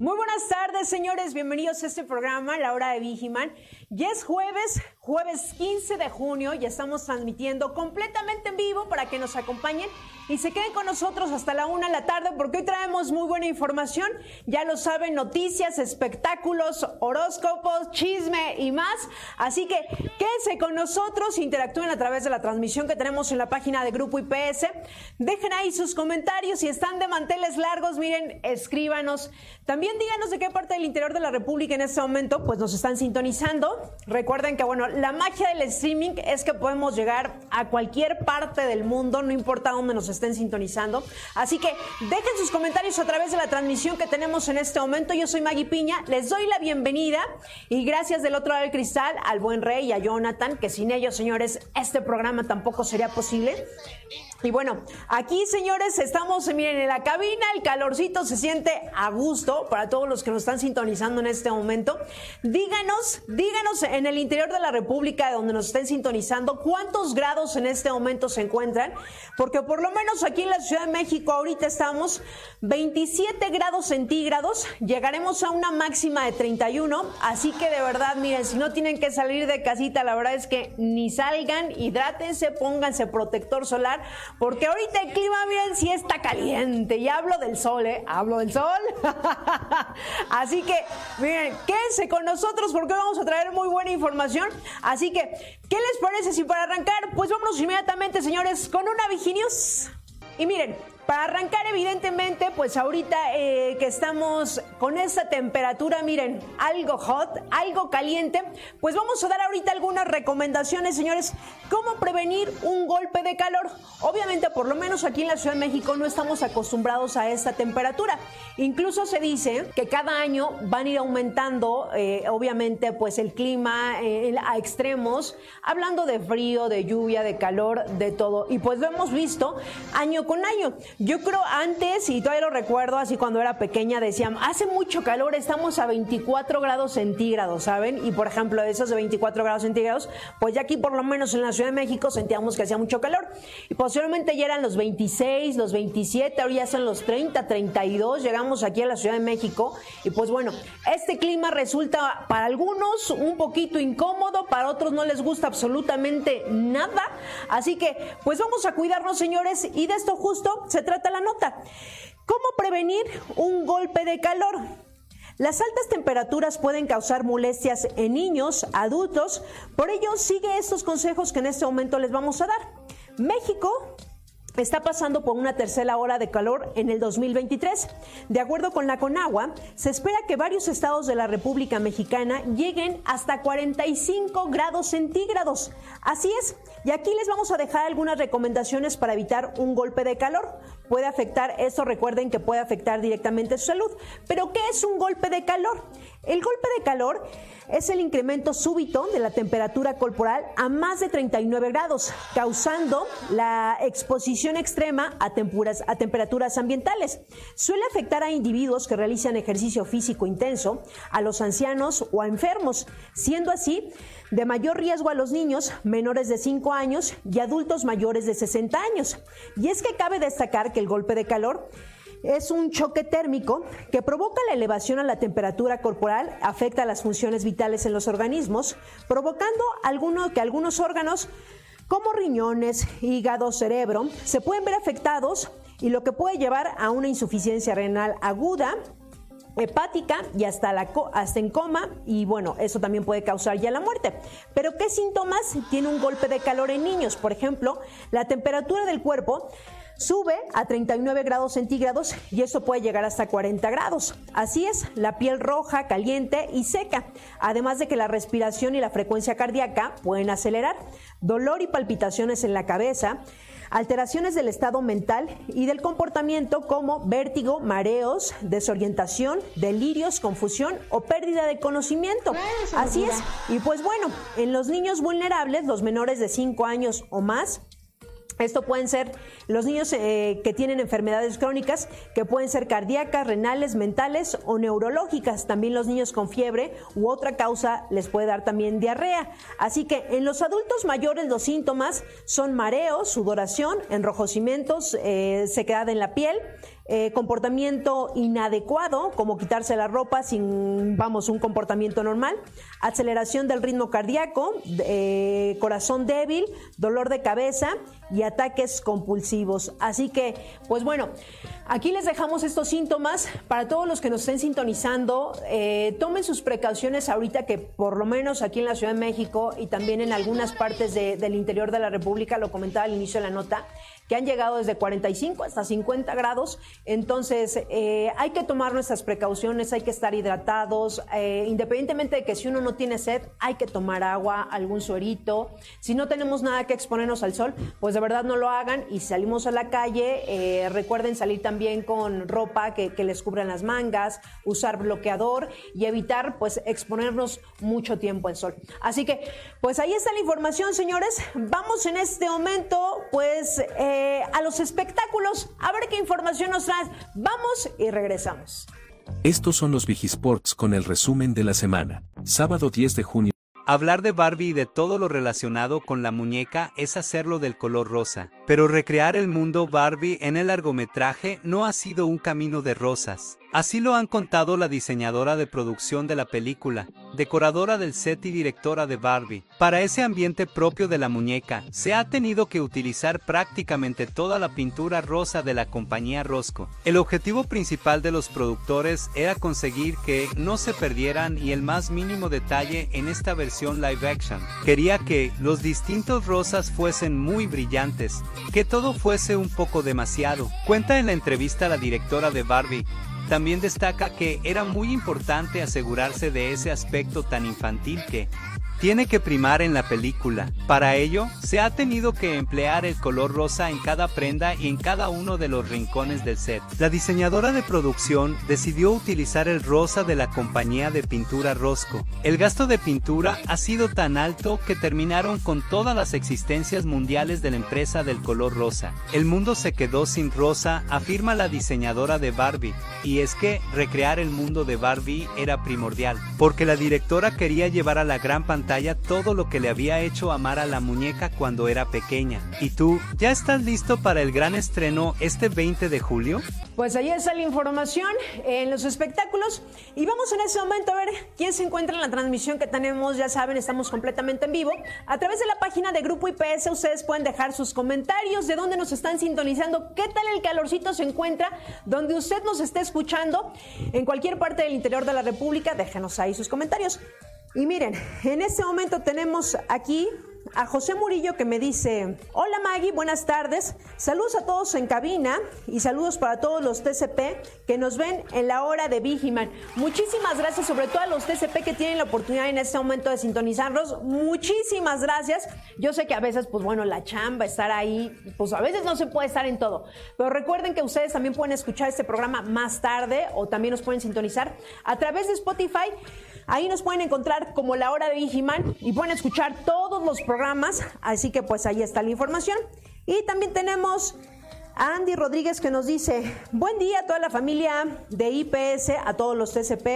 Muy buenas tardes, señores. Bienvenidos a este programa, La Hora de Vigiman. Ya es jueves, jueves 15 de junio, y estamos transmitiendo completamente en vivo para que nos acompañen y se queden con nosotros hasta la una de la tarde porque hoy traemos muy buena información. Ya lo saben, noticias, espectáculos, horóscopos, chisme y más. Así que quédense con nosotros, interactúen a través de la transmisión que tenemos en la página de Grupo IPS. Dejen ahí sus comentarios. Si están de manteles largos, miren, escríbanos. También díganos de qué parte del interior de la República en este momento pues nos están sintonizando. Recuerden que, bueno, la magia del streaming es que podemos llegar a cualquier parte del mundo, no importa dónde nos estén sintonizando. Así que dejen sus comentarios a través de la transmisión que tenemos en este momento. Yo soy Maggie Piña, les doy la bienvenida y gracias del otro lado del cristal al buen rey y a Jonathan, que sin ellos, señores, este programa tampoco sería posible. Y bueno, aquí señores, estamos, miren, en la cabina, el calorcito se siente a gusto para todos los que nos están sintonizando en este momento. Díganos, díganos en el interior de la República donde nos estén sintonizando, cuántos grados en este momento se encuentran, porque por lo menos aquí en la Ciudad de México ahorita estamos 27 grados centígrados, llegaremos a una máxima de 31, así que de verdad, miren, si no tienen que salir de casita, la verdad es que ni salgan, hidrátense, pónganse protector solar porque ahorita el clima, miren, si está caliente. Y hablo del sol, ¿eh? Hablo del sol. Así que, miren, quédense con nosotros porque vamos a traer muy buena información. Así que, ¿qué les parece si para arrancar? Pues vámonos inmediatamente, señores, con una Viginius. Y miren, para arrancar, evidentemente, pues ahorita eh, que estamos con esta temperatura, miren, algo hot, algo caliente, pues vamos a dar ahorita algunas recomendaciones, señores, cómo prevenir un golpe de calor. Obviamente, por lo menos aquí en la Ciudad de México no estamos acostumbrados a esta temperatura. Incluso se dice que cada año van a ir aumentando, eh, obviamente, pues el clima eh, a extremos, hablando de frío, de lluvia, de calor, de todo. Y pues lo hemos visto año con año. Yo creo antes, y todavía lo recuerdo, así cuando era pequeña, decían, hace mucho calor, estamos a 24 grados centígrados, ¿saben? Y por ejemplo, de esos de 24 grados centígrados, pues ya aquí por lo menos en la Ciudad de México sentíamos que hacía mucho calor. Y posiblemente ya eran los 26, los 27, ahora ya son los 30, 32, llegamos aquí a la Ciudad de México. Y pues bueno, este clima resulta para algunos un poquito incómodo, para otros no les gusta absolutamente nada. Así que, pues vamos a cuidarnos, señores, y de esto justo se trata la nota. ¿Cómo prevenir un golpe de calor? Las altas temperaturas pueden causar molestias en niños, adultos, por ello sigue estos consejos que en este momento les vamos a dar. México está pasando por una tercera hora de calor en el 2023. De acuerdo con la Conagua, se espera que varios estados de la República Mexicana lleguen hasta 45 grados centígrados. Así es, y aquí les vamos a dejar algunas recomendaciones para evitar un golpe de calor. Puede afectar, esto recuerden que puede afectar directamente su salud. Pero ¿qué es un golpe de calor? El golpe de calor es el incremento súbito de la temperatura corporal a más de 39 grados, causando la exposición extrema a, temperaturas, ambientales. Suele afectar a individuos que realizan ejercicio físico intenso, a los ancianos o a enfermos, siendo así de mayor riesgo a los niños menores de 5 años y adultos mayores de 60 años. Y es que cabe destacar que el golpe de calor es un choque térmico que provoca la elevación a la temperatura corporal, afecta las funciones vitales en los organismos, provocando que algunos órganos como riñones, hígado, cerebro se pueden ver afectados y lo que puede llevar a una insuficiencia renal aguda, hepática y hasta, la, hasta en coma y bueno, eso también puede causar ya la muerte. Pero ¿qué síntomas tiene un golpe de calor en niños? Por ejemplo, la temperatura del cuerpo sube a 39 grados centígrados y eso puede llegar hasta 40 grados. Así es, la piel roja, caliente y seca, además de que la respiración y la frecuencia cardíaca pueden acelerar, dolor y palpitaciones en la cabeza, alteraciones del estado mental y del comportamiento como vértigo, mareos, desorientación, delirios, confusión o pérdida de conocimiento. Así es. Y pues bueno, en los niños vulnerables, los menores de 5 años o más, esto pueden ser los niños eh, que tienen enfermedades crónicas, que pueden ser cardíacas, renales, mentales o neurológicas. También los niños con fiebre u otra causa les puede dar también diarrea. Así que en los adultos mayores los síntomas son mareos, sudoración, enrojecimientos, eh, sequedad en la piel, eh, comportamiento inadecuado, como quitarse la ropa sin, vamos, un comportamiento normal, aceleración del ritmo cardíaco, corazón débil, dolor de cabeza y ataques compulsivos. Así que, pues bueno, aquí les dejamos estos síntomas para todos los que nos estén sintonizando. Eh, tomen sus precauciones ahorita que por lo menos aquí en la Ciudad de México y también en algunas partes del interior de la República, lo comentaba al inicio de la nota, que han llegado desde 45 hasta 50 grados. Entonces, eh, hay que tomar nuestras precauciones, hay que estar hidratados, eh, independientemente de que si uno no tiene sed, hay que tomar agua, algún suerito. Si no tenemos nada que exponernos al sol, pues de verdad no lo hagan y salimos a la calle, eh, recuerden salir también con ropa que, les cubran las mangas, usar bloqueador y evitar pues exponernos mucho tiempo al sol. Así que, pues ahí está la información, señores. Vamos en este momento, pues... Eh, a los espectáculos, a ver qué información nos trae. Vamos y regresamos. Estos son los Vigisports con el resumen de la semana. Sábado 10 de junio. Hablar de Barbie y de todo lo relacionado con la muñeca es hacerlo del color rosa, pero recrear el mundo Barbie en el largometraje no ha sido un camino de rosas. Así lo han contado la diseñadora de producción de la película, decoradora del set y directora de Barbie. Para ese ambiente propio de la muñeca, se ha tenido que utilizar prácticamente toda la pintura rosa de la compañía Rosco. El objetivo principal de los productores era conseguir que no se perdieran y el más mínimo detalle en esta versión live action. Quería que los distintos rosas fuesen muy brillantes, que todo fuese un poco demasiado. Cuenta en la entrevista la directora de Barbie, también destaca que era muy importante asegurarse de ese aspecto tan infantil que, tiene que primar en la película. Para ello, se ha tenido que emplear el color rosa en cada prenda y en cada uno de los rincones del set. La diseñadora de producción decidió utilizar el rosa de la compañía de pintura Rosco. El gasto de pintura ha sido tan alto que terminaron con todas las existencias mundiales de la empresa del color rosa. El mundo se quedó sin rosa, afirma la diseñadora de Barbie, y es que recrear el mundo de Barbie era primordial, porque la directora quería llevar a la gran todo lo que le había hecho amar a la muñeca cuando era pequeña. ¿Y tú, ya estás listo para el gran estreno este 20 de julio? Pues ahí está la información en los espectáculos y vamos en ese momento a ver quién se encuentra en la transmisión que tenemos, ya saben, estamos completamente en vivo. A través de la página de Grupo IPS ustedes pueden dejar sus comentarios de dónde nos están sintonizando, qué tal el calorcito se encuentra, donde usted nos esté escuchando en cualquier parte del interior de la República, déjenos ahí sus comentarios. Y miren, en este momento tenemos aquí a José Murillo que me dice, hola Maggie, buenas tardes, saludos a todos en cabina y saludos para todos los TCP que nos ven en la hora de Vigiman. Muchísimas gracias, sobre todo a los TCP que tienen la oportunidad en este momento de sintonizarnos. Muchísimas gracias. Yo sé que a veces, pues bueno, la chamba, estar ahí, pues a veces no se puede estar en todo. Pero recuerden que ustedes también pueden escuchar este programa más tarde o también nos pueden sintonizar a través de Spotify. Ahí nos pueden encontrar como la hora de Vigiman y pueden escuchar todos los programas. Así que pues ahí está la información. Y también tenemos a Andy Rodríguez que nos dice, buen día a toda la familia de IPS, a todos los TCP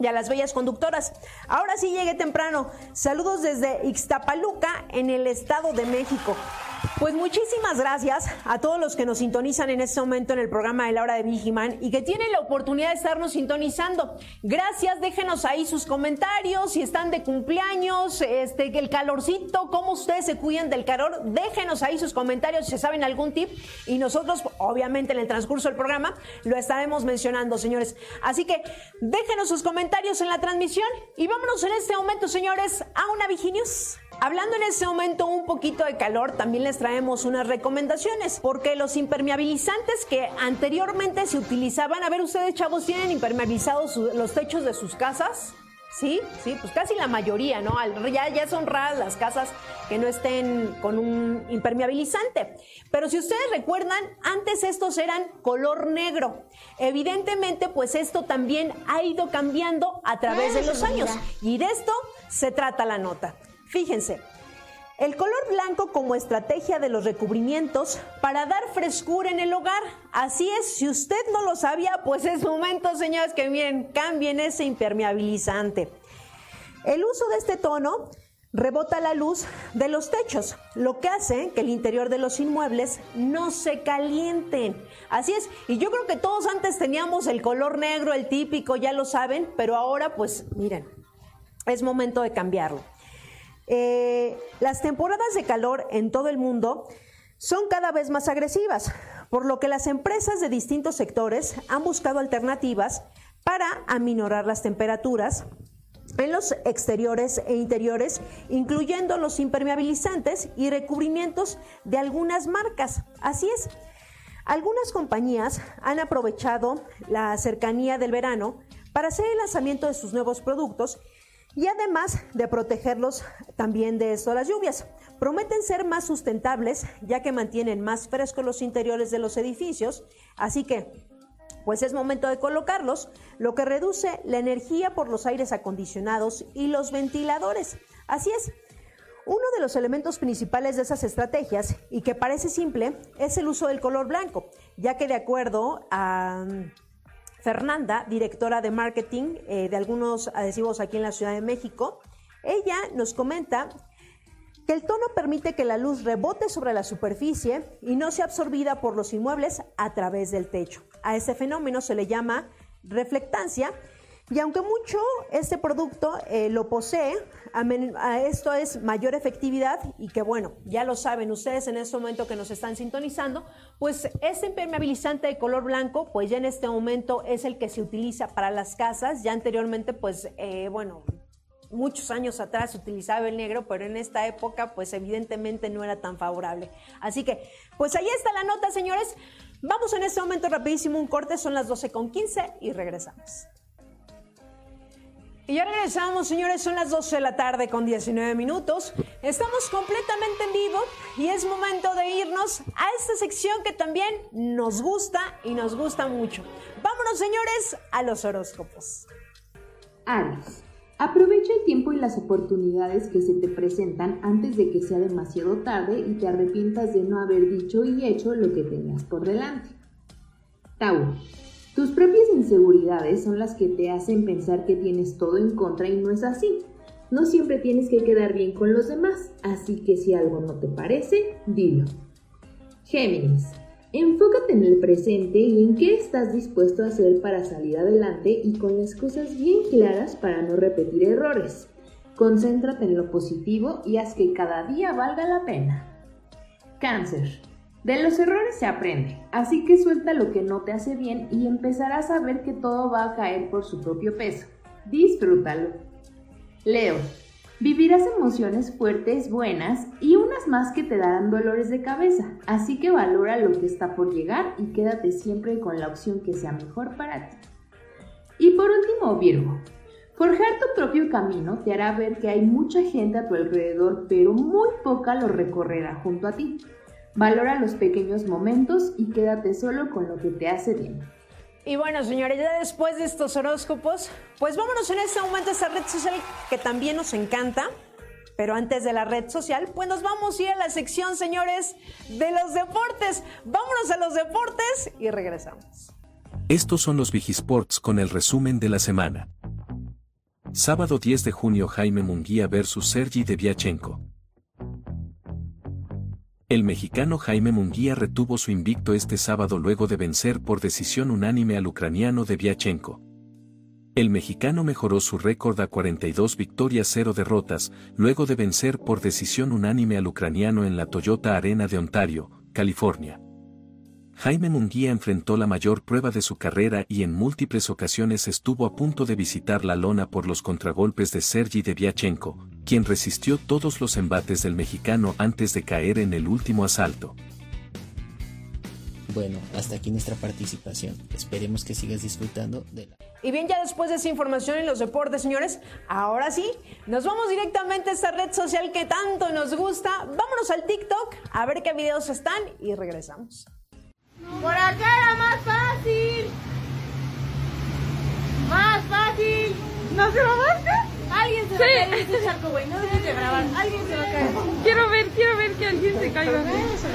y a las bellas conductoras. Ahora sí llegué temprano. Saludos desde Ixtapaluca, en el Estado de México. Pues muchísimas gracias a todos los que nos sintonizan en este momento en el programa de la hora de Vigiman y que tienen la oportunidad de estarnos sintonizando. Gracias, déjenos ahí sus comentarios, si están de cumpleaños, este, el calorcito, cómo ustedes se cuidan del calor, déjenos ahí sus comentarios si saben algún tip y nosotros, obviamente, en el transcurso del programa lo estaremos mencionando, señores. Así que déjenos sus comentarios en la transmisión y vámonos en este momento, señores, a una Viginius. Hablando en este momento un poquito de calor, también les traemos unas recomendaciones, porque los impermeabilizantes que anteriormente se utilizaban, a ver ustedes chavos, ¿tienen impermeabilizados los techos de sus casas? Sí, sí, pues casi la mayoría, ¿no? Ya, ya son raras las casas que no estén con un impermeabilizante. Pero si ustedes recuerdan, antes estos eran color negro. Evidentemente, pues esto también ha ido cambiando a través de los años. Y de esto se trata la nota. Fíjense, el color blanco como estrategia de los recubrimientos para dar frescura en el hogar. Así es, si usted no lo sabía, pues es momento, señores, que miren, cambien ese impermeabilizante. El uso de este tono rebota la luz de los techos, lo que hace que el interior de los inmuebles no se calienten. Así es, y yo creo que todos antes teníamos el color negro, el típico, ya lo saben, pero ahora pues miren, es momento de cambiarlo. Eh, las temporadas de calor en todo el mundo son cada vez más agresivas, por lo que las empresas de distintos sectores han buscado alternativas para aminorar las temperaturas en los exteriores e interiores, incluyendo los impermeabilizantes y recubrimientos de algunas marcas. Así es. Algunas compañías han aprovechado la cercanía del verano para hacer el lanzamiento de sus nuevos productos y además de protegerlos también de esto las lluvias. Prometen ser más sustentables ya que mantienen más frescos los interiores de los edificios, así que pues es momento de colocarlos, lo que reduce la energía por los aires acondicionados y los ventiladores. Así es. Uno de los elementos principales de esas estrategias, y que parece simple, es el uso del color blanco, ya que de acuerdo a Fernanda, directora de marketing eh, de algunos adhesivos aquí en la Ciudad de México. Ella nos comenta que el tono permite que la luz rebote sobre la superficie y no sea absorbida por los inmuebles a través del techo. A ese fenómeno se le llama reflectancia y aunque mucho este producto eh, lo posee, a, esto es mayor efectividad y que bueno, ya lo saben ustedes en este momento que nos están sintonizando, pues este impermeabilizante de color blanco, pues ya en este momento es el que se utiliza para las casas, ya anteriormente pues eh, bueno, muchos años atrás utilizaba el negro, pero en esta época pues evidentemente no era tan favorable. Así que pues ahí está la nota señores, vamos en este momento rapidísimo un corte, son las 12 con 15 y regresamos. Y ya regresamos, señores, son las 12 de la tarde con 19 minutos. Estamos completamente en vivo y es momento de irnos a esta sección que también nos gusta y nos gusta mucho. Vámonos, señores, a los horóscopos. Aries, aprovecha el tiempo y las oportunidades que se te presentan antes de que sea demasiado tarde y te arrepientas de no haber dicho y hecho lo que tenías por delante. Tauro, tus propias inseguridades son las que te hacen pensar que tienes todo en contra y no es así. No siempre tienes que quedar bien con los demás, así que si algo no te parece, dilo. Géminis, enfócate en el presente y en qué estás dispuesto a hacer para salir adelante y con las cosas bien claras para no repetir errores. Concéntrate en lo positivo y haz que cada día valga la pena. Cáncer. De los errores se aprende, así que suelta lo que no te hace bien y empezarás a ver que todo va a caer por su propio peso. Disfrútalo. Leo, vivirás emociones fuertes, buenas y unas más que te darán dolores de cabeza, así que valora lo que está por llegar y quédate siempre con la opción que sea mejor para ti. Y por último, Virgo, Forjar tu propio camino te hará ver que hay mucha gente a tu alrededor, pero muy poca lo recorrerá junto a ti. Valora los pequeños momentos y quédate solo con lo que te hace bien. Y bueno, señores, ya después de estos horóscopos, pues vámonos en este momento a esta red social que también nos encanta. Pero antes de la red social, pues nos vamos a ir a la sección, señores, de los deportes. Vámonos a los deportes y regresamos. Estos son los Vigisports con el resumen de la semana. Sábado 10 de junio Jaime Munguía versus Sergi Deviachenko. El mexicano Jaime Munguía retuvo su invicto este sábado luego de vencer por decisión unánime al ucraniano de Viachenko. El mexicano mejoró su récord a 42 victorias 0 derrotas, luego de vencer por decisión unánime al ucraniano en la Toyota Arena de Ontario, California. Jaime Munguía enfrentó la mayor prueba de su carrera y en múltiples ocasiones estuvo a punto de visitar la lona por los contragolpes de Sergi Deviachenko, quien resistió todos los embates del mexicano antes de caer en el último asalto. Bueno, hasta aquí nuestra participación. Esperemos que sigas disfrutando de la... Y bien, ya después de esa información en los deportes, señores, ahora sí, nos vamos directamente a esta red social que tanto nos gusta. Vámonos al TikTok a ver qué videos están y regresamos. Por acá era más fácil. Más fácil. ¿No se grabaste? Alguien se va a caer en este charco, güey. No debes de grabar. Alguien se va a caer. Quiero ver, quiero ver que alguien se caiga.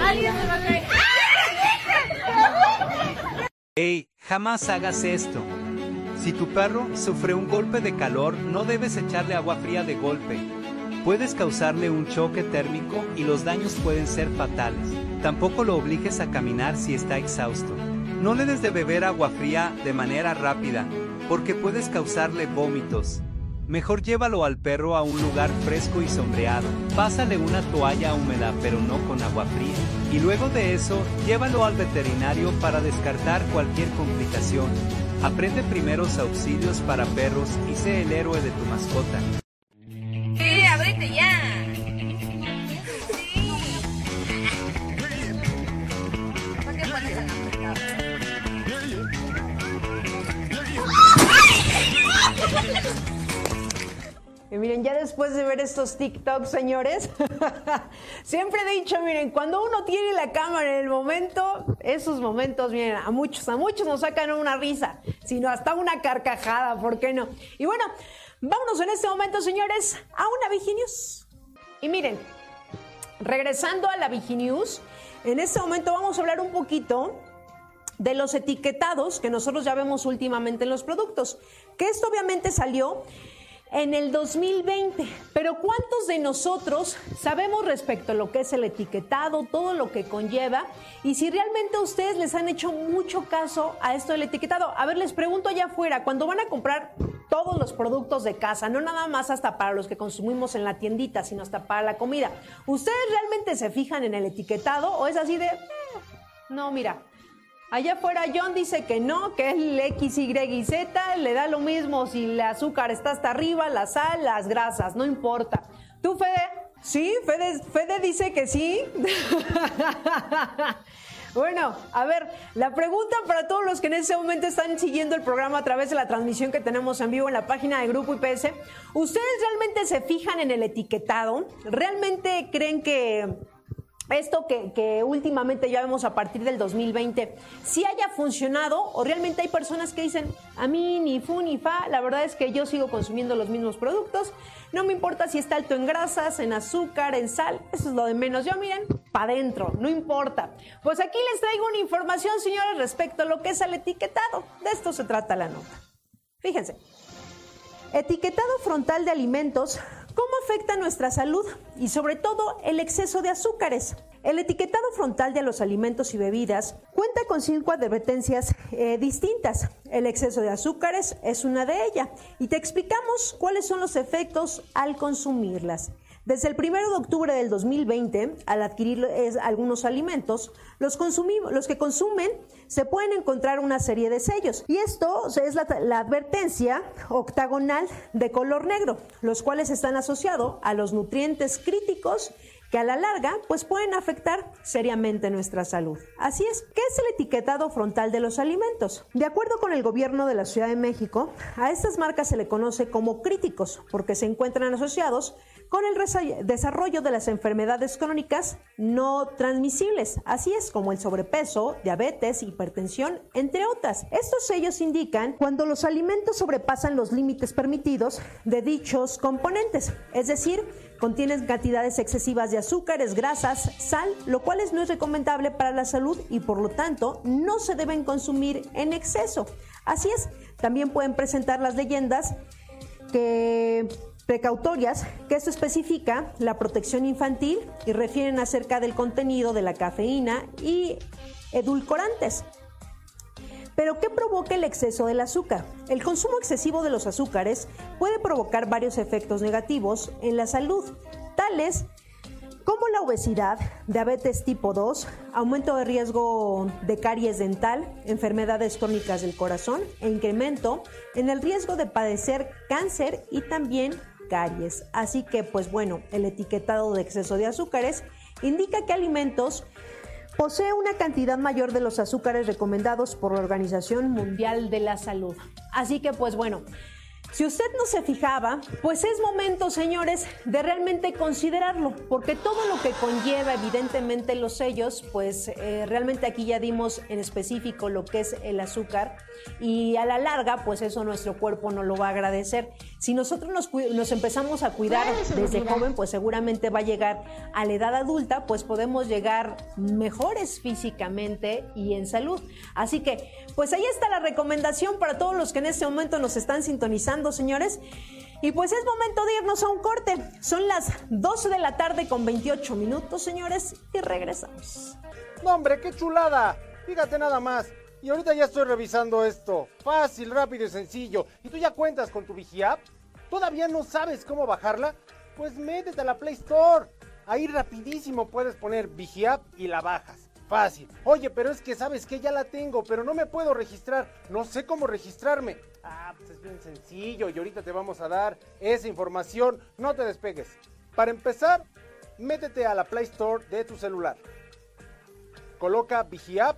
Alguien se va a caer. Ey, jamás hagas esto. Si tu perro sufre un golpe de calor, no debes echarle agua fría de golpe. Puedes causarle un choque térmico y los daños pueden ser fatales. Tampoco lo obligues a caminar si está exhausto. No le des de beber agua fría de manera rápida, porque puedes causarle vómitos. Mejor llévalo al perro a un lugar fresco y sombreado. Pásale una toalla húmeda pero no con agua fría. Y luego de eso, llévalo al veterinario para descartar cualquier complicación. Aprende primeros auxilios para perros y sé el héroe de tu mascota. Y miren, ya después de ver estos TikToks, señores, siempre he dicho, miren, cuando uno tiene la cámara en el momento, esos momentos, miren, a muchos, a muchos nos sacan una risa, sino hasta una carcajada, ¿por qué no? Y bueno, vámonos en este momento, señores, a una Viginews. Y miren, regresando a la Viginews, en este momento vamos a hablar un poquito de los etiquetados que nosotros ya vemos últimamente en los productos, que esto obviamente salió en el 2020. Pero ¿cuántos de nosotros sabemos respecto a lo que es el etiquetado, todo lo que conlleva? Y si realmente ustedes les han hecho mucho caso a esto del etiquetado. A ver, les pregunto allá afuera, cuando van a comprar todos los productos de casa, no nada más hasta para los que consumimos en la tiendita, sino hasta para la comida, ¿ustedes realmente se fijan en el etiquetado o es así de... "Eh, no, mira, Allá afuera John dice que no, que el X, Y y Z le da lo mismo si el azúcar está hasta arriba, la sal, las grasas, no importa. ¿Tú, Fede? Sí, Fede, Fede dice que sí. Bueno, a ver, la pregunta para todos los que en ese momento están siguiendo el programa a través de la transmisión que tenemos en vivo en la página de Grupo IPS, ¿ustedes realmente se fijan en el etiquetado? ¿Realmente creen que esto que, que, últimamente ya vemos a partir del 2020, si haya funcionado o realmente hay personas que dicen, a mí ni fu ni fa, la verdad es que yo sigo consumiendo los mismos productos, no me importa si está alto en grasas, en azúcar, en sal, eso es lo de menos, yo miren, para adentro, no importa. Pues aquí les traigo una información, señores, respecto a lo que es el etiquetado, de esto se trata la nota. Fíjense, etiquetado frontal de alimentos ¿Cómo afecta nuestra salud y sobre todo el exceso de azúcares? El etiquetado frontal de los alimentos y bebidas cuenta con cinco advertencias eh, distintas. El exceso de azúcares es una de ellas y te explicamos cuáles son los efectos al consumirlas. Desde el 1 de octubre del 2020, al adquirir algunos alimentos, los, los, que consumen se pueden encontrar una serie de sellos. Y esto es la, la, advertencia octagonal de color negro, los cuales están asociados a los nutrientes críticos que a la larga pues pueden afectar seriamente nuestra salud. Así es, ¿qué es el etiquetado frontal de los alimentos? De acuerdo con el gobierno de la Ciudad de México, a estas marcas se le conoce como críticos porque se encuentran asociados con el desarrollo de las enfermedades crónicas no transmisibles, así es como el sobrepeso, diabetes, hipertensión, entre otras. Estos sellos indican cuando los alimentos sobrepasan los límites permitidos de dichos componentes, es decir, contienen cantidades excesivas de azúcares, grasas, sal, lo cual no es recomendable para la salud y por lo tanto no se deben consumir en exceso. Así es, también pueden presentar las leyendas que precautorias, que esto especifica la protección infantil y refieren acerca del contenido de la cafeína y edulcorantes. Pero ¿qué provoca el exceso del azúcar? El consumo excesivo de los azúcares puede provocar varios efectos negativos en la salud, tales como la obesidad, diabetes tipo 2, aumento de riesgo de caries dental, enfermedades crónicas del corazón e incremento en el riesgo de padecer cáncer y también caries. Así que, pues bueno, el etiquetado de exceso de azúcares indica que alimentos posee una cantidad mayor de los azúcares recomendados por la Organización Mundial de la Salud. Así que pues bueno, si usted no se fijaba, pues es momento, señores, de realmente considerarlo, porque todo lo que conlleva evidentemente los sellos, pues eh, realmente aquí ya dimos en específico lo que es el azúcar y a la larga, pues eso nuestro cuerpo no lo va a agradecer. Si nosotros nos, nos empezamos a cuidar desde joven, pues seguramente va a llegar a la edad adulta, pues podemos llegar mejores físicamente y en salud. Así que, pues ahí está la recomendación para todos los que en este momento nos están sintonizando, señores. Y pues es momento de irnos a un corte. Son las 12 de la tarde con 28 minutos, señores, y regresamos. No, hombre, qué chulada. Fíjate nada más. Y ahorita ya estoy revisando esto. Fácil, rápido y sencillo. ¿Y tú ya cuentas con tu Vigiapp? ¿Todavía no sabes cómo bajarla? Pues métete a la Play Store. Ahí rapidísimo puedes poner Vigiapp y la bajas. Fácil. Oye, pero es que sabes que ya la tengo, pero no me puedo registrar. No sé cómo registrarme. Ah, pues es bien sencillo y ahorita te vamos a dar esa información. No te despegues. Para empezar, métete a la Play Store de tu celular. Coloca Vigiapp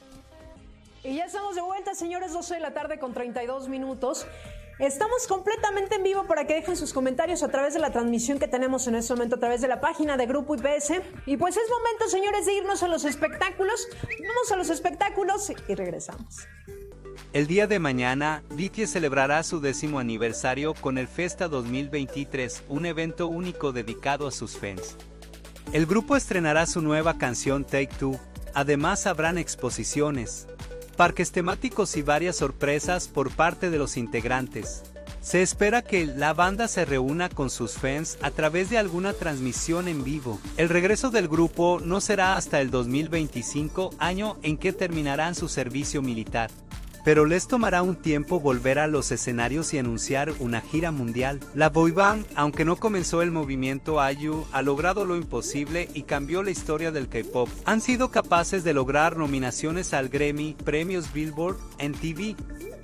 Y ya estamos de vuelta, señores, 12 de la tarde con 32 minutos. Estamos completamente en vivo para que dejen sus comentarios a través de la transmisión que tenemos en este momento a través de la página de Grupo IPS. Y pues es momento, señores, de irnos a los espectáculos. Vamos a los espectáculos y regresamos. El día de mañana, Ditie celebrará su décimo aniversario con el Festa 2023, un evento único dedicado a sus fans. El grupo estrenará su nueva canción Take Two, además habrán exposiciones, parques temáticos y varias sorpresas por parte de los integrantes. Se espera que la banda se reúna con sus fans a través de alguna transmisión en vivo. El regreso del grupo no será hasta el 2025, año en que terminarán su servicio militar. Pero les tomará un tiempo volver a los escenarios y anunciar una gira mundial. La boyband, aunque no comenzó el movimiento IU, ha logrado lo imposible y cambió la historia del K-pop. Han sido capaces de lograr nominaciones al Grammy, premios Billboard, en TV,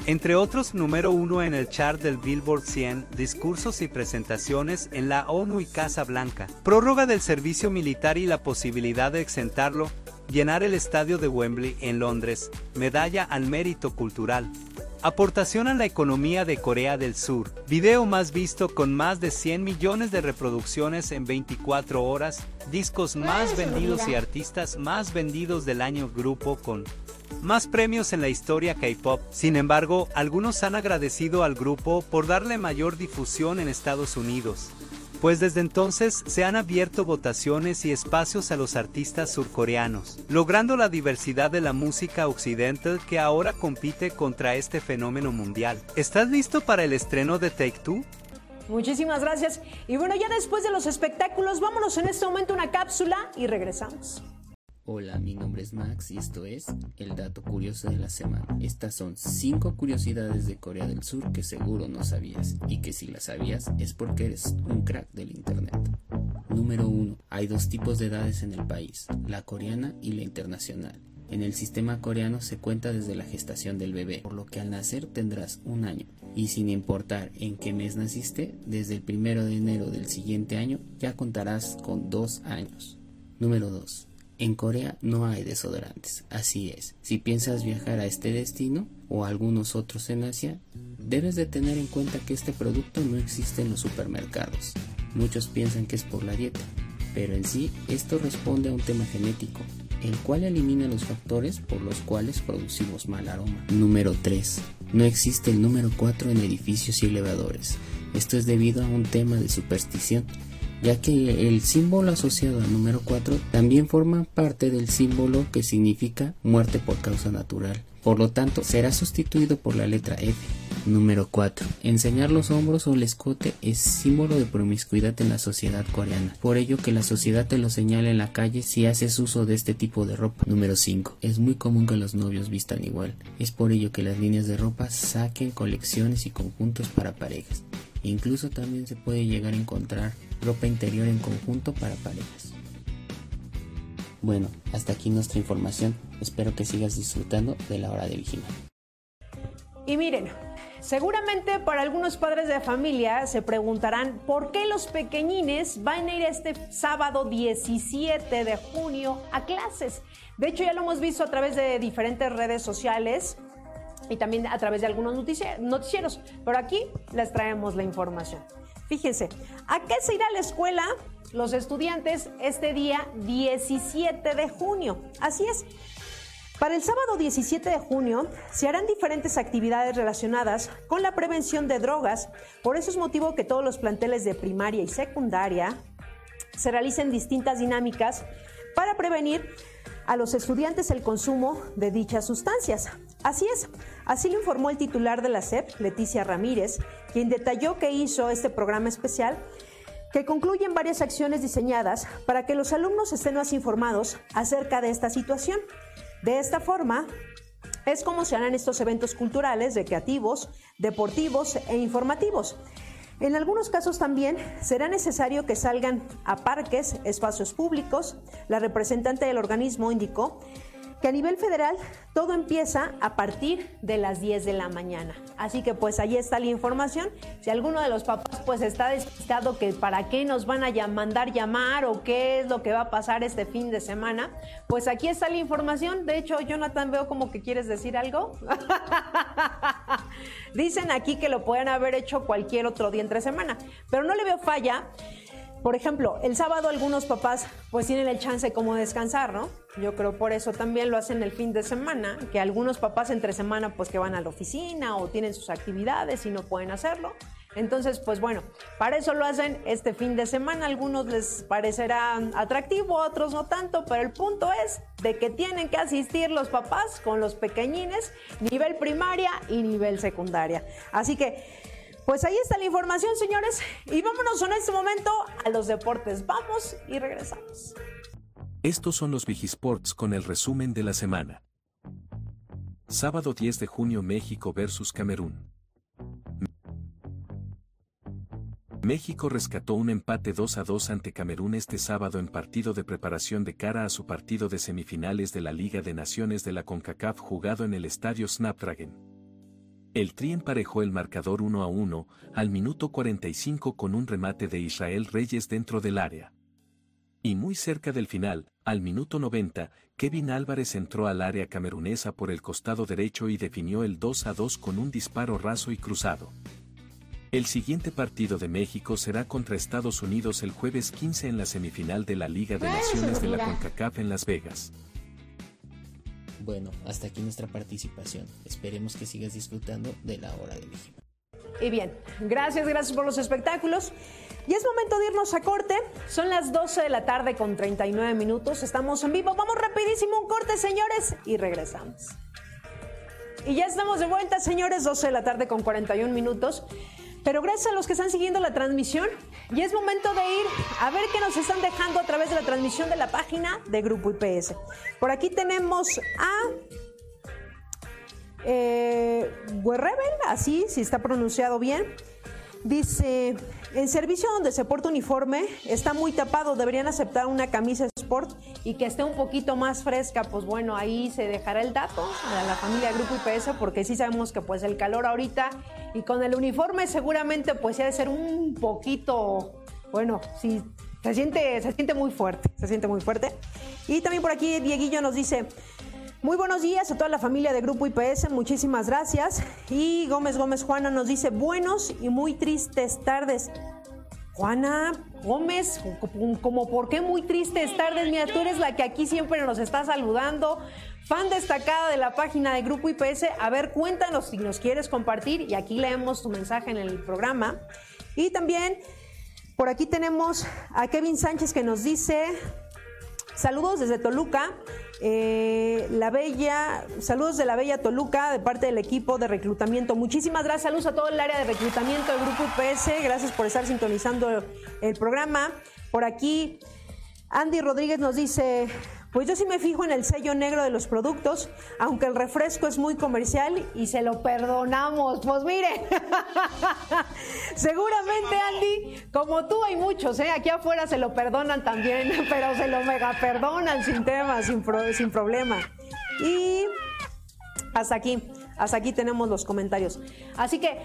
entre otros número uno en el chart del Billboard 100, discursos y presentaciones en la ONU y Casa Blanca, prórroga del servicio militar y la posibilidad de exentarlo, llenar el estadio de Wembley en Londres, medalla al mérito cultural. Aportación a la economía de Corea del Sur. Video más visto con más de 100 millones de reproducciones en 24 horas. Discos más vendidos y artistas más vendidos del año grupo con más premios en la historia K-pop. Sin embargo, algunos han agradecido al grupo por darle mayor difusión en Estados Unidos pues desde entonces se han abierto votaciones y espacios a los artistas surcoreanos, logrando la diversidad de la música occidental que ahora compite contra este fenómeno mundial. ¿Estás listo para el estreno de Take Two? Muchísimas gracias. Y bueno, ya después de los espectáculos, vámonos en este momento a una cápsula y regresamos. Hola, mi nombre es Max y esto es el dato curioso de la semana. Estas son 5 curiosidades de Corea del Sur que seguro no sabías y que si las sabías es porque eres un crack del Internet. Número 1. Hay dos tipos de edades en el país, la coreana y la internacional. En el sistema coreano se cuenta desde la gestación del bebé, por lo que al nacer tendrás un año. Y sin importar en qué mes naciste, desde el primero de enero del siguiente año ya contarás con dos años. Número 2. En Corea no hay desodorantes, así es. Si piensas viajar a este destino o a algunos otros en Asia, debes de tener en cuenta que este producto no existe en los supermercados. Muchos piensan que es por la dieta, pero en sí esto responde a un tema genético, el cual elimina los factores por los cuales producimos mal aroma. Número 3. No existe el número 4 en edificios y elevadores. Esto es debido a un tema de superstición ya que el símbolo asociado al número 4 también forma parte del símbolo que significa muerte por causa natural. Por lo tanto, será sustituido por la letra F. Número 4. Enseñar los hombros o el escote es símbolo de promiscuidad en la sociedad coreana. Por ello que la sociedad te lo señala en la calle si haces uso de este tipo de ropa. Número 5. Es muy común que los novios vistan igual. Es por ello que las líneas de ropa saquen colecciones y conjuntos para parejas. Incluso también se puede llegar a encontrar ropa interior en conjunto para parejas. Bueno, hasta aquí nuestra información. Espero que sigas disfrutando de la hora de vigilar. Y miren, seguramente para algunos padres de familia se preguntarán por qué los pequeñines van a ir este sábado 17 de junio a clases. De hecho, ya lo hemos visto a través de diferentes redes sociales y también a través de algunos noticieros, pero aquí les traemos la información. Fíjense, ¿a qué se irá a la escuela los estudiantes este día 17 de junio? Así es. Para el sábado 17 de junio se harán diferentes actividades relacionadas con la prevención de drogas. Por eso es motivo que todos los planteles de primaria y secundaria se realicen distintas dinámicas para prevenir a los estudiantes el consumo de dichas sustancias. Así es, así lo informó el titular de la SEP, Leticia Ramírez, quien detalló que hizo este programa especial que concluyen varias acciones diseñadas para que los alumnos estén más informados acerca de esta situación. De esta forma, es como se harán estos eventos culturales, recreativos, deportivos e informativos. En algunos casos también será necesario que salgan a parques, espacios públicos. La representante del organismo indicó que a nivel federal todo empieza a partir de las 10 de la mañana. Así que pues ahí está la información. Si alguno de los papás pues está despistado que para qué nos van a mandar llamar o qué es lo que va a pasar este fin de semana, pues aquí está la información. De hecho, Jonathan, veo como que quieres decir algo. Dicen aquí que lo pueden haber hecho cualquier otro día entre semana, pero no le veo falla por ejemplo, el sábado algunos papás pues tienen el chance como descansar, ¿no? Yo creo por eso también lo hacen el fin de semana, que algunos papás entre semana pues que van a la oficina o tienen sus actividades y no pueden hacerlo. Entonces, pues bueno, para eso lo hacen este fin de semana. algunos les parecerá atractivo, otros no tanto, pero el punto es de que tienen que asistir los papás con los pequeñines, nivel primaria y nivel secundaria. Así que pues ahí está la información, señores. Y vámonos en este momento a los deportes. Vamos y regresamos. Estos son los Vigisports con el resumen de la semana. Sábado 10 de junio México vs Camerún. México rescató un empate 2 a 2 ante Camerún este sábado en partido de preparación de cara a su partido de semifinales de la Liga de Naciones de la CONCACAF jugado en el estadio Snapdragon. El Tri emparejó el marcador 1 a 1 al minuto 45 con un remate de Israel Reyes dentro del área. Y muy cerca del final, al minuto 90, Kevin Álvarez entró al área camerunesa por el costado derecho y definió el 2 a 2 con un disparo raso y cruzado. El siguiente partido de México será contra Estados Unidos el jueves 15 en la semifinal de la Liga de Naciones de la CONCACAF en Las Vegas. Bueno, hasta aquí nuestra participación. Esperemos que sigas disfrutando de la hora de México. Y bien, gracias, gracias por los espectáculos. Y es momento de irnos a corte. Son las 12 de la tarde con 39 minutos. Estamos en vivo. Vamos rapidísimo un corte, señores, y regresamos. Y ya estamos de vuelta, señores, 12 de la tarde con 41 minutos. Pero gracias a los que están siguiendo la transmisión, y es momento de ir a ver qué nos están dejando a través de la transmisión de la página de Grupo IPS. Por aquí tenemos a eh, así, si está pronunciado bien. Dice, en servicio donde se porta uniforme está muy tapado, deberían aceptar una camisa sport y que esté un poquito más fresca, pues bueno, ahí se dejará el dato a la familia Grupo IPS porque sí sabemos que pues el calor ahorita y con el uniforme seguramente pues ya de ser un poquito, bueno, sí, se siente, se siente muy fuerte, se siente muy fuerte. Y también por aquí Dieguillo nos dice, muy buenos días a toda la familia de Grupo IPS, muchísimas gracias. Y Gómez Gómez Juana nos dice buenos y muy tristes tardes. Juana Gómez, como por qué muy tristes tardes, mira, tú eres la que aquí siempre nos está saludando, fan destacada de la página de Grupo IPS. A ver, cuéntanos si nos quieres compartir y aquí leemos tu mensaje en el programa. Y también por aquí tenemos a Kevin Sánchez que nos dice, saludos desde Toluca. Eh, la Bella, saludos de la Bella Toluca, de parte del equipo de reclutamiento. Muchísimas gracias, saludos a todo el área de reclutamiento del Grupo UPS, gracias por estar sintonizando el programa. Por aquí, Andy Rodríguez nos dice, pues yo sí me fijo en el sello negro de los productos, aunque el refresco es muy comercial y se lo perdonamos. Pues mire, seguramente Andy, como tú hay muchos, ¿eh? aquí afuera se lo perdonan también, pero se lo mega perdonan sin tema, sin, sin problema. Y hasta aquí, hasta aquí tenemos los comentarios. Así que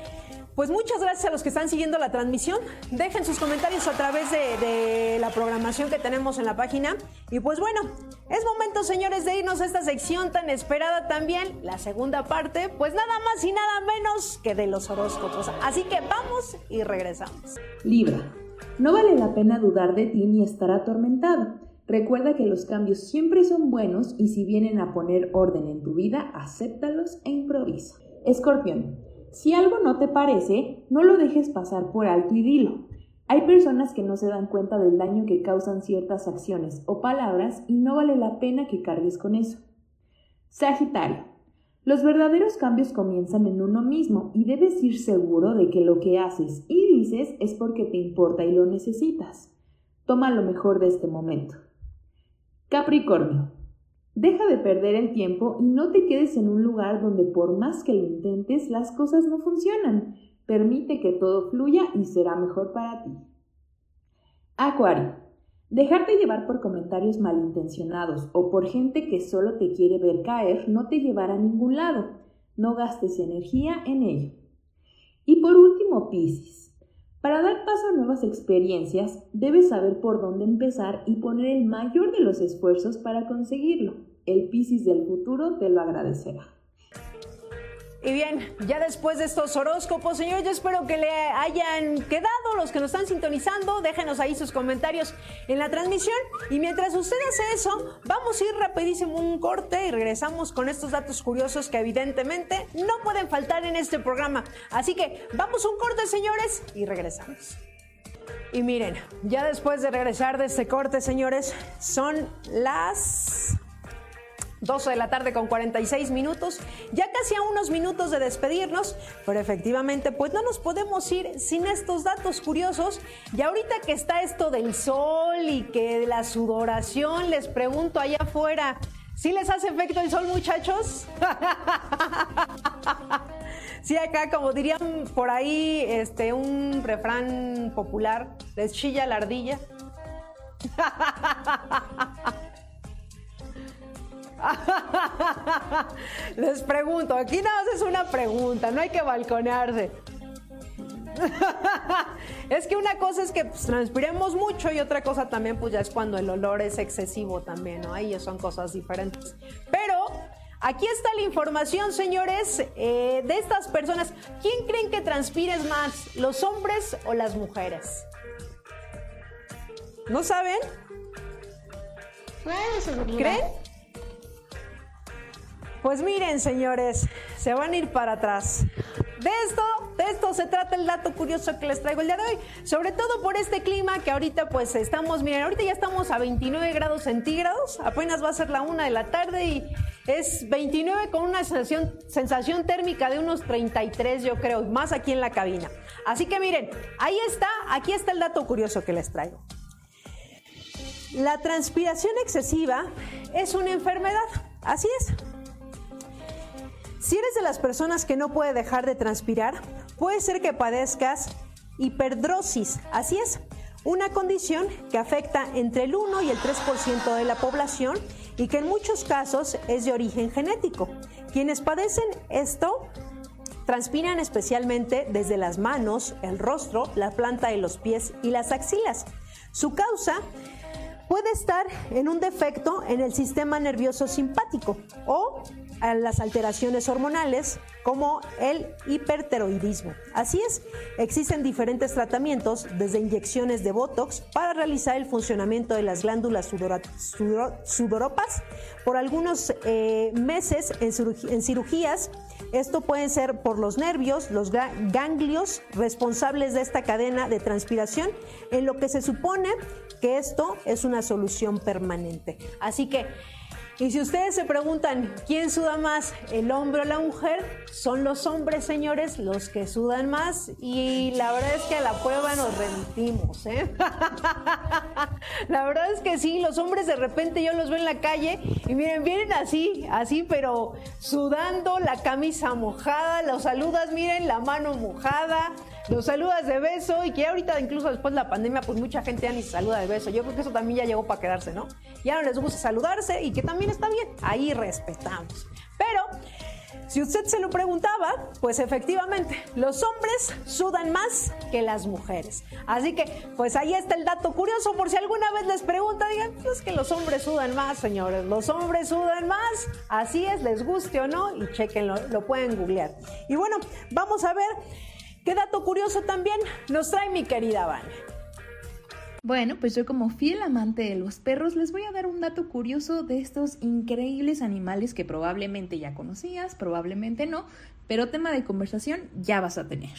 pues muchas gracias a los que están siguiendo la transmisión. Dejen sus comentarios a través de, la programación que tenemos en la página. Y pues bueno, es momento, señores, de irnos a esta sección tan esperada también, la segunda parte, pues nada más y nada menos que de los horóscopos. Así que vamos y regresamos. Libra, no vale la pena dudar de ti ni estar atormentado. Recuerda que los cambios siempre son buenos y si vienen a poner orden en tu vida, acéptalos e improvisa. Escorpión, si algo no te parece, no lo dejes pasar por alto y dilo. Hay personas que no se dan cuenta del daño que causan ciertas acciones o palabras y no vale la pena que cargues con eso. Sagitario. Los verdaderos cambios comienzan en uno mismo y debes ir seguro de que lo que haces y dices es porque te importa y lo necesitas. Toma lo mejor de este momento. Capricornio. Deja de perder el tiempo y no te quedes en un lugar donde por más que lo intentes las cosas no funcionan. Permite que todo fluya y será mejor para ti. Acuario. Dejarte llevar por comentarios malintencionados o por gente que solo te quiere ver caer no te llevará a ningún lado. No gastes energía en ello. Y por último, Piscis. Para dar paso a nuevas experiencias, debes saber por dónde empezar y poner el mayor de los esfuerzos para conseguirlo. El Piscis del futuro te lo agradecerá. Y bien, ya después de estos horóscopos, señores, yo espero que le hayan quedado los que nos están sintonizando. Déjenos ahí sus comentarios en la transmisión. Y mientras usted hace eso, vamos a ir rapidísimo un corte y regresamos con estos datos curiosos que evidentemente no pueden faltar en este programa. Así que vamos un corte, señores, y regresamos. Y miren, ya después de regresar de este corte, señores, son las 12 de la tarde con 46 minutos, ya casi a unos minutos de despedirnos, pero efectivamente pues no nos podemos ir sin estos datos curiosos. Y ahorita que está esto del sol y que la sudoración, les pregunto allá afuera, ¿Sí les hace efecto el sol, muchachos? Sí, acá, como dirían por ahí, este, un refrán popular, les chilla la ardilla. Les pregunto, aquí nada más es una pregunta, no hay que balconearse. es que una cosa es que pues, transpiremos mucho y otra cosa también pues ya es cuando el olor es excesivo también, ¿no? Ahí son cosas diferentes. Pero aquí está la información, señores, eh, de estas personas. ¿Quién creen que transpires más, los hombres o las mujeres? ¿No saben? ¿Creen? Pues miren, señores, se van a ir para atrás. De esto, de esto se trata el dato curioso que les traigo el día de hoy. Sobre todo por este clima que ahorita pues estamos, miren, ahorita ya estamos a 29 grados centígrados, apenas va a ser la una de la tarde y es 29 con una sensación, sensación térmica de unos 33 yo creo, más aquí en la cabina. Así que miren, ahí está, aquí está el dato curioso que les traigo. La transpiración excesiva es una enfermedad, así es. Si eres de las personas que no puede dejar de transpirar, puede ser que padezcas hiperdrosis, así es, una condición que afecta entre el 1 y el 3% de la población y que en muchos casos es de origen genético. Quienes padecen esto transpiran especialmente desde las manos, el rostro, la planta de los pies y las axilas. Su causa puede estar en un defecto en el sistema nervioso simpático o a las alteraciones hormonales como el hiperteroidismo. Así es, existen diferentes tratamientos, desde inyecciones de Botox para realizar el funcionamiento de las glándulas sudoropas por algunos eh, meses en, cirugías. Esto puede ser por los nervios, los ganglios responsables de esta cadena de transpiración, en lo que se supone que esto es una solución permanente. Así que y si ustedes se preguntan quién suda más, el hombre o la mujer, son los hombres, señores, los que sudan más. Y la verdad es que a la prueba nos remitimos, ¿eh? La verdad es que sí, los hombres de repente yo los veo en la calle y miren, vienen así, así, pero sudando, la camisa mojada, los saludas, miren, la mano mojada los saludas de beso y que ahorita incluso después de la pandemia pues mucha gente ya ni saluda de beso. Yo creo que eso también ya llegó para quedarse, ¿no? Ya no les gusta saludarse y que también está bien, ahí respetamos. Pero si usted se lo preguntaba, pues efectivamente, los hombres sudan más que las mujeres. Así que, pues ahí está el dato curioso, por si alguna vez les pregunta, digan, pues que los hombres sudan más, señores, los hombres sudan más, así es, les guste o no, y chequenlo, lo pueden googlear. Y bueno, vamos a ver ¿Qué dato curioso también nos trae mi querida Vane? Bueno, pues yo como fiel amante de los perros les voy a dar un dato curioso de estos increíbles animales que probablemente ya conocías, probablemente no, pero tema de conversación ya vas a tener.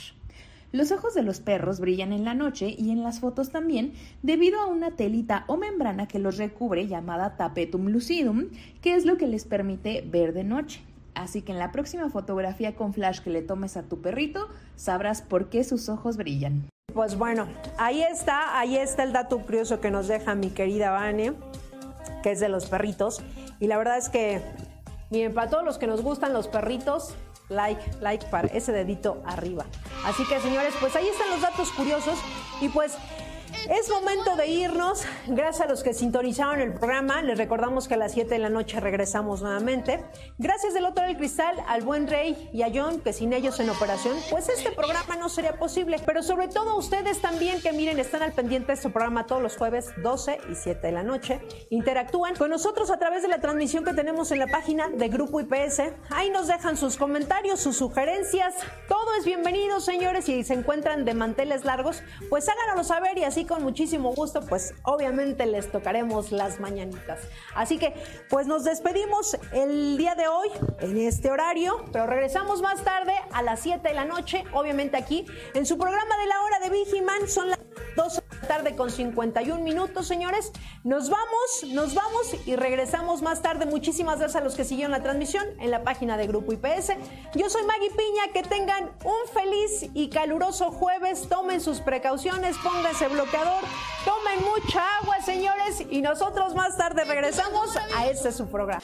Los ojos de los perros brillan en la noche y en las fotos también debido a una telita o membrana que los recubre llamada tapetum lucidum, que es lo que les permite ver de noche. Así que en la próxima fotografía con flash que le tomes a tu perrito, sabrás por qué sus ojos brillan. Pues bueno, ahí está, ahí está el dato curioso que nos deja mi querida Vane, que es de los perritos. Y la verdad es que, miren, para todos los que nos gustan los perritos, like, like para ese dedito arriba. Así que señores, pues ahí están los datos curiosos y pues es momento de irnos. Gracias a los que sintonizaron el programa. Les recordamos que a las 7 de la noche regresamos nuevamente. Gracias del otro del cristal al buen Rey y a John, que sin ellos en operación, pues este programa no sería posible. Pero sobre todo ustedes también que miren, están al pendiente de este programa todos los jueves 12 y 7 de la noche. Interactúan con nosotros a través de la transmisión que tenemos en la página de Grupo IPS. Ahí nos dejan sus comentarios, sus sugerencias. Todo es bienvenido, señores. Si se encuentran de manteles largos, pues háganoslo saber y así con muchísimo gusto, pues obviamente les tocaremos las mañanitas. Así que, pues nos despedimos el día de hoy en este horario, pero regresamos más tarde a las 7 de la noche, obviamente aquí en su programa de la hora de Vigiman, son las 12 tarde con 51 minutos, señores. Nos vamos, nos vamos y regresamos más tarde. Muchísimas gracias a los que siguieron la transmisión en la página de Grupo IPS. Yo soy Maggie Piña, que tengan un feliz y caluroso jueves. Tomen sus precauciones, pónganse bloqueador, tomen mucha agua, señores, y nosotros más tarde regresamos a este su programa.